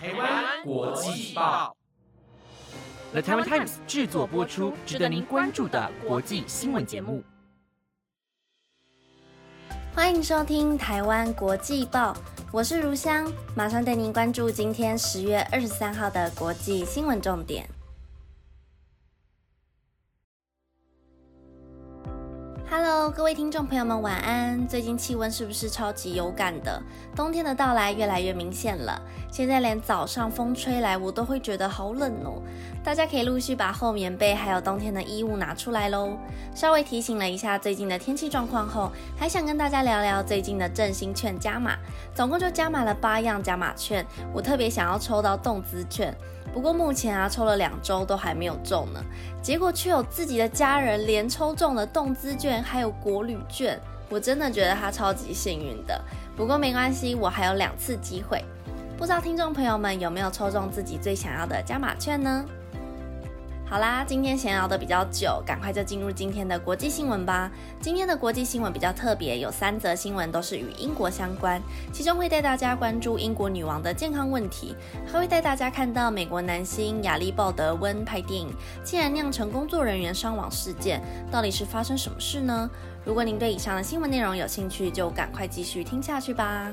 台湾国际报，The Taiwan Times 制作播出，值得您关注的国际新闻节目。欢迎收听台湾国际报，我是如香，马上带您关注今天十月二十三号的国际新闻重点。Hello，各位听众朋友们，晚安。最近气温是不是超级有感的？冬天的到来越来越明显了。现在连早上风吹来，我都会觉得好冷哦。大家可以陆续把厚棉被还有冬天的衣物拿出来喽。稍微提醒了一下最近的天气状况后，还想跟大家聊聊最近的振兴券加码，总共就加码了八样加码券。我特别想要抽到动资券。不过目前啊，抽了两周都还没有中呢，结果却有自己的家人连抽中了动资券，还有国旅券，我真的觉得他超级幸运的。不过没关系，我还有两次机会，不知道听众朋友们有没有抽中自己最想要的加码券呢？好啦，今天闲聊的比较久，赶快就进入今天的国际新闻吧。今天的国际新闻比较特别，有三则新闻都是与英国相关，其中会带大家关注英国女王的健康问题，还会带大家看到美国男星亚历鲍德温拍电影竟然酿成工作人员伤亡事件，到底是发生什么事呢？如果您对以上的新闻内容有兴趣，就赶快继续听下去吧。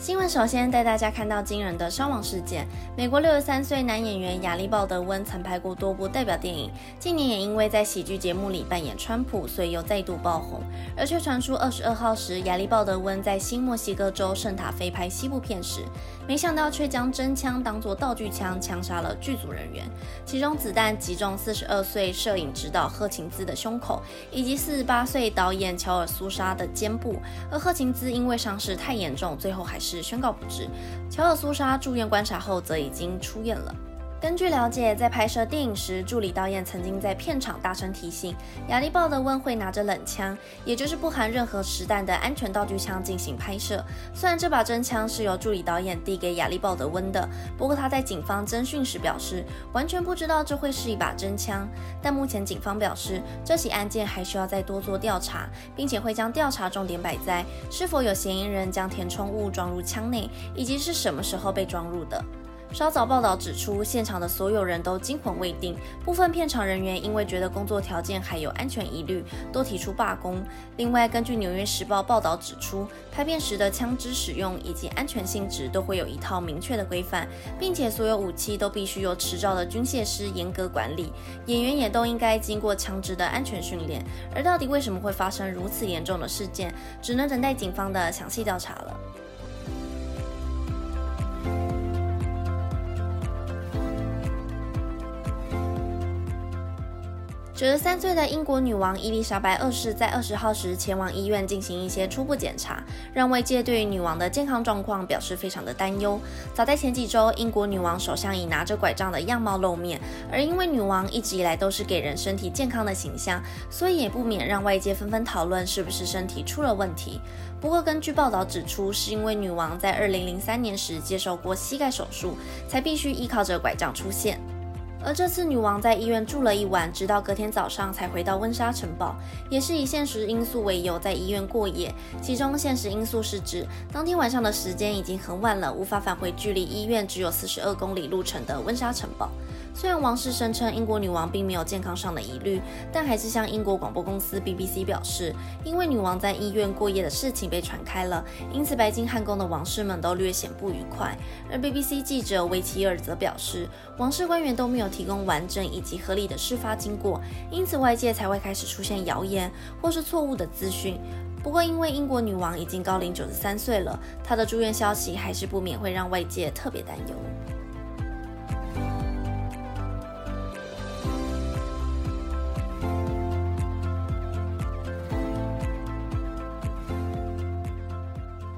新闻首先带大家看到惊人的伤亡事件。美国六十三岁男演员亚历鲍德温曾拍过多部代表电影，近年也因为在喜剧节目里扮演川普，所以又再度爆红。而却传出二十二号时，亚历鲍德温在新墨西哥州圣塔菲拍西部片时，没想到却将真枪当作道具枪枪杀了剧组人员，其中子弹击中四十二岁摄影指导贺琴兹的胸口，以及四十八岁导演乔尔苏莎的肩部。而贺琴兹因为伤势太严重，最后还是。是宣告不治。乔尔苏莎住院观察后，则已经出院了。根据了解，在拍摄电影时，助理导演曾经在片场大声提醒亚历鲍德温会拿着冷枪，也就是不含任何实弹的安全道具枪进行拍摄。虽然这把真枪是由助理导演递给亚历鲍德温的，不过他在警方侦讯时表示，完全不知道这会是一把真枪。但目前警方表示，这起案件还需要再多做调查，并且会将调查重点摆在是否有嫌疑人将填充物装入枪内，以及是什么时候被装入的。稍早报道指出，现场的所有人都惊魂未定，部分片场人员因为觉得工作条件还有安全疑虑，都提出罢工。另外，根据《纽约时报》报道指出，拍片时的枪支使用以及安全性质都会有一套明确的规范，并且所有武器都必须由持照的军械师严格管理，演员也都应该经过枪支的安全训练。而到底为什么会发生如此严重的事件，只能等待警方的详细调查了。九十三岁的英国女王伊丽莎白二世在二十号时前往医院进行一些初步检查，让外界对于女王的健康状况表示非常的担忧。早在前几周，英国女王首相以拿着拐杖的样貌露面，而因为女王一直以来都是给人身体健康的形象，所以也不免让外界纷纷讨论是不是身体出了问题。不过，根据报道指出，是因为女王在二零零三年时接受过膝盖手术，才必须依靠着拐杖出现。而这次女王在医院住了一晚，直到隔天早上才回到温莎城堡，也是以现实因素为由在医院过夜。其中现实因素是指当天晚上的时间已经很晚了，无法返回距离医院只有四十二公里路程的温莎城堡。虽然王室声称英国女王并没有健康上的疑虑，但还是向英国广播公司 BBC 表示，因为女王在医院过夜的事情被传开了，因此白金汉宫的王室们都略显不愉快。而 BBC 记者维奇尔则表示，王室官员都没有提供完整以及合理的事发经过，因此外界才会开始出现谣言或是错误的资讯。不过，因为英国女王已经高龄九十三岁了，她的住院消息还是不免会让外界特别担忧。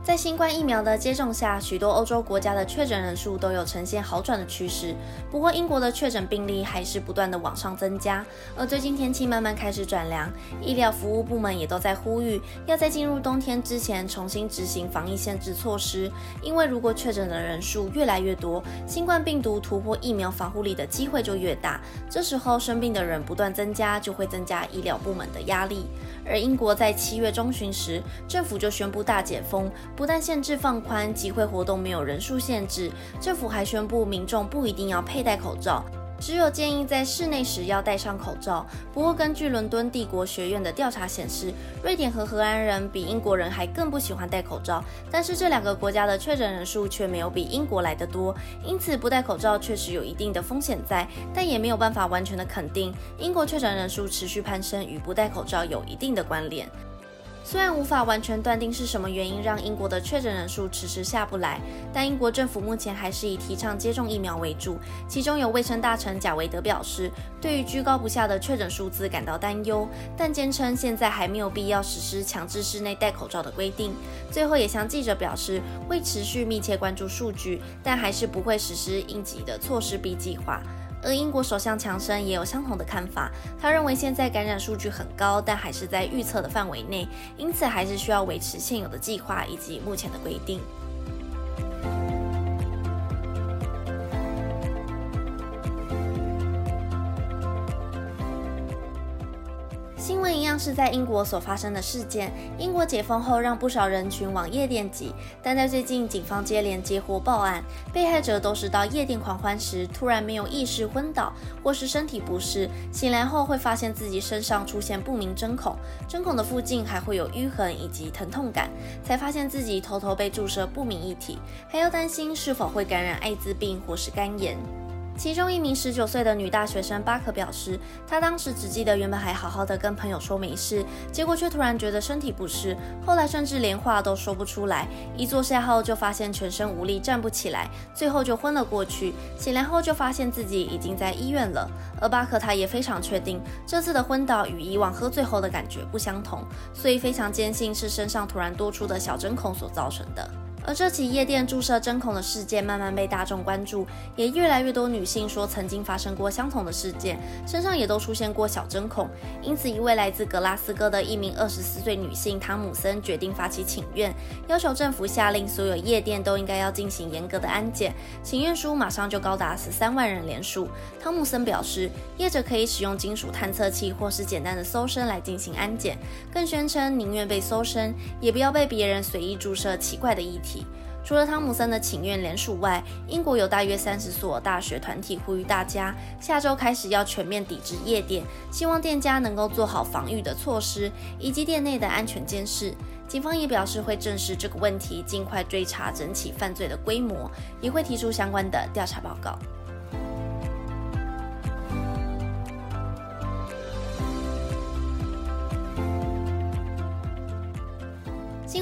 在新冠疫苗的接种下，许多欧洲国家的确诊人数都有呈现好转的趋势。不过，英国的确诊病例还是不断的往上增加。而最近天气慢慢开始转凉，医疗服务部门也都在呼吁，要在进入冬天之前重新执行防疫限制措施。因为如果确诊的人数越来越多，新冠病毒突破疫苗防护力的机会就越大。这时候生病的人不断增加，就会增加医疗部门的压力。而英国在七月中旬时，政府就宣布大解封，不但限制放宽集会活动没有人数限制，政府还宣布民众不一定要佩戴口罩。只有建议在室内时要戴上口罩。不过，根据伦敦帝国学院的调查显示，瑞典和荷兰人比英国人还更不喜欢戴口罩。但是这两个国家的确诊人数却没有比英国来得多，因此不戴口罩确实有一定的风险在，但也没有办法完全的肯定英国确诊人数持续攀升与不戴口罩有一定的关联。虽然无法完全断定是什么原因让英国的确诊人数迟迟下不来，但英国政府目前还是以提倡接种疫苗为主。其中有卫生大臣贾维德表示，对于居高不下的确诊数字感到担忧，但坚称现在还没有必要实施强制室内戴口罩的规定。最后也向记者表示，会持续密切关注数据，但还是不会实施应急的措施 B 计划。而英国首相强生也有相同的看法，他认为现在感染数据很高，但还是在预测的范围内，因此还是需要维持现有的计划以及目前的规定。新闻一样是在英国所发生的事件。英国解封后，让不少人群往夜店挤，但在最近，警方接连接获报案，被害者都是到夜店狂欢时突然没有意识昏倒，或是身体不适，醒来后会发现自己身上出现不明针孔，针孔的附近还会有淤痕以及疼痛感，才发现自己偷偷被注射不明液体，还要担心是否会感染艾滋病或是肝炎。其中一名十九岁的女大学生巴克表示，她当时只记得原本还好好的跟朋友说没事，结果却突然觉得身体不适，后来甚至连话都说不出来。一坐下后就发现全身无力，站不起来，最后就昏了过去。醒来后就发现自己已经在医院了。而巴克他也非常确定，这次的昏倒与以往喝醉后的感觉不相同，所以非常坚信是身上突然多出的小针孔所造成的。而这起夜店注射针孔的事件慢慢被大众关注，也越来越多女性说曾经发生过相同的事件，身上也都出现过小针孔。因此，一位来自格拉斯哥的一名二十四岁女性汤姆森决定发起请愿，要求政府下令所有夜店都应该要进行严格的安检。请愿书马上就高达十三万人连署。汤姆森表示，业者可以使用金属探测器或是简单的搜身来进行安检，更宣称宁愿被搜身，也不要被别人随意注射奇怪的液体。除了汤姆森的请愿联署外，英国有大约三十所大学团体呼吁大家下周开始要全面抵制夜店，希望店家能够做好防御的措施以及店内的安全监视。警方也表示会正视这个问题，尽快追查整起犯罪的规模，也会提出相关的调查报告。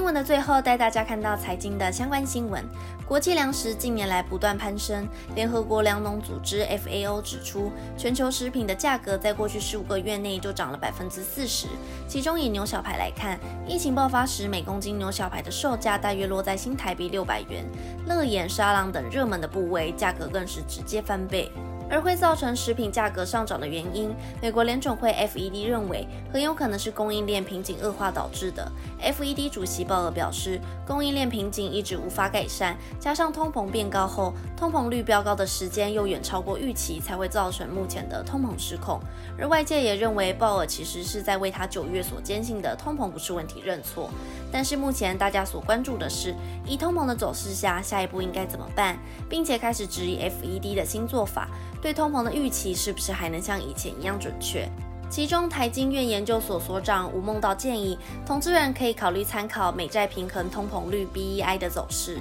新闻的最后，带大家看到财经的相关新闻。国际粮食近年来不断攀升，联合国粮农组织 FAO 指出，全球食品的价格在过去十五个月内就涨了百分之四十。其中以牛小排来看，疫情爆发时每公斤牛小排的售价大约落在新台币六百元，乐眼、沙朗等热门的部位价格更是直接翻倍。而会造成食品价格上涨的原因，美国联总会 FED 认为很有可能是供应链瓶颈恶化导致的。FED 主席鲍尔表示，供应链瓶颈一直无法改善，加上通膨变高后，通膨率飙高的时间又远超过预期，才会造成目前的通膨失控。而外界也认为鲍尔其实是在为他九月所坚信的通膨不是问题认错。但是目前大家所关注的是，以通膨的走势下，下一步应该怎么办，并且开始质疑 FED 的新做法。对通膨的预期是不是还能像以前一样准确？其中，台经院研究所所长吴梦道建议，投资人可以考虑参考美债平衡通膨率 （BEI） 的走势。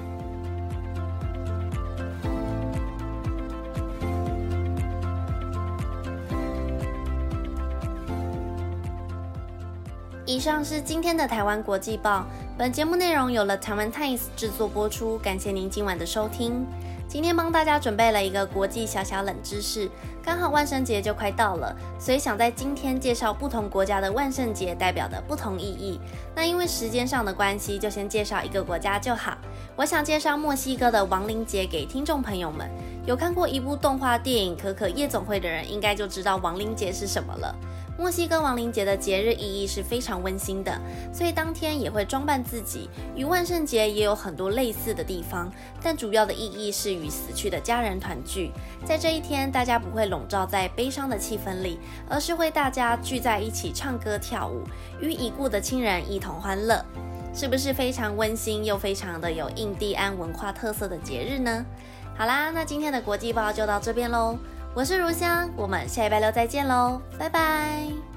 以上是今天的台湾国际报，本节目内容有了台湾 Times 制作播出，感谢您今晚的收听。今天帮大家准备了一个国际小小冷知识，刚好万圣节就快到了，所以想在今天介绍不同国家的万圣节代表的不同意义。那因为时间上的关系，就先介绍一个国家就好。我想介绍墨西哥的亡灵节给听众朋友们。有看过一部动画电影《可可夜总会》的人，应该就知道亡灵节是什么了。墨西哥亡灵节的节日意义是非常温馨的，所以当天也会装扮自己。与万圣节也有很多类似的地方，但主要的意义是与死去的家人团聚。在这一天，大家不会笼罩在悲伤的气氛里，而是会大家聚在一起唱歌跳舞，与已故的亲人一同欢乐。是不是非常温馨又非常的有印第安文化特色的节日呢？好啦，那今天的国际报就到这边喽。我是如香，我们下礼拜六再见喽，拜拜。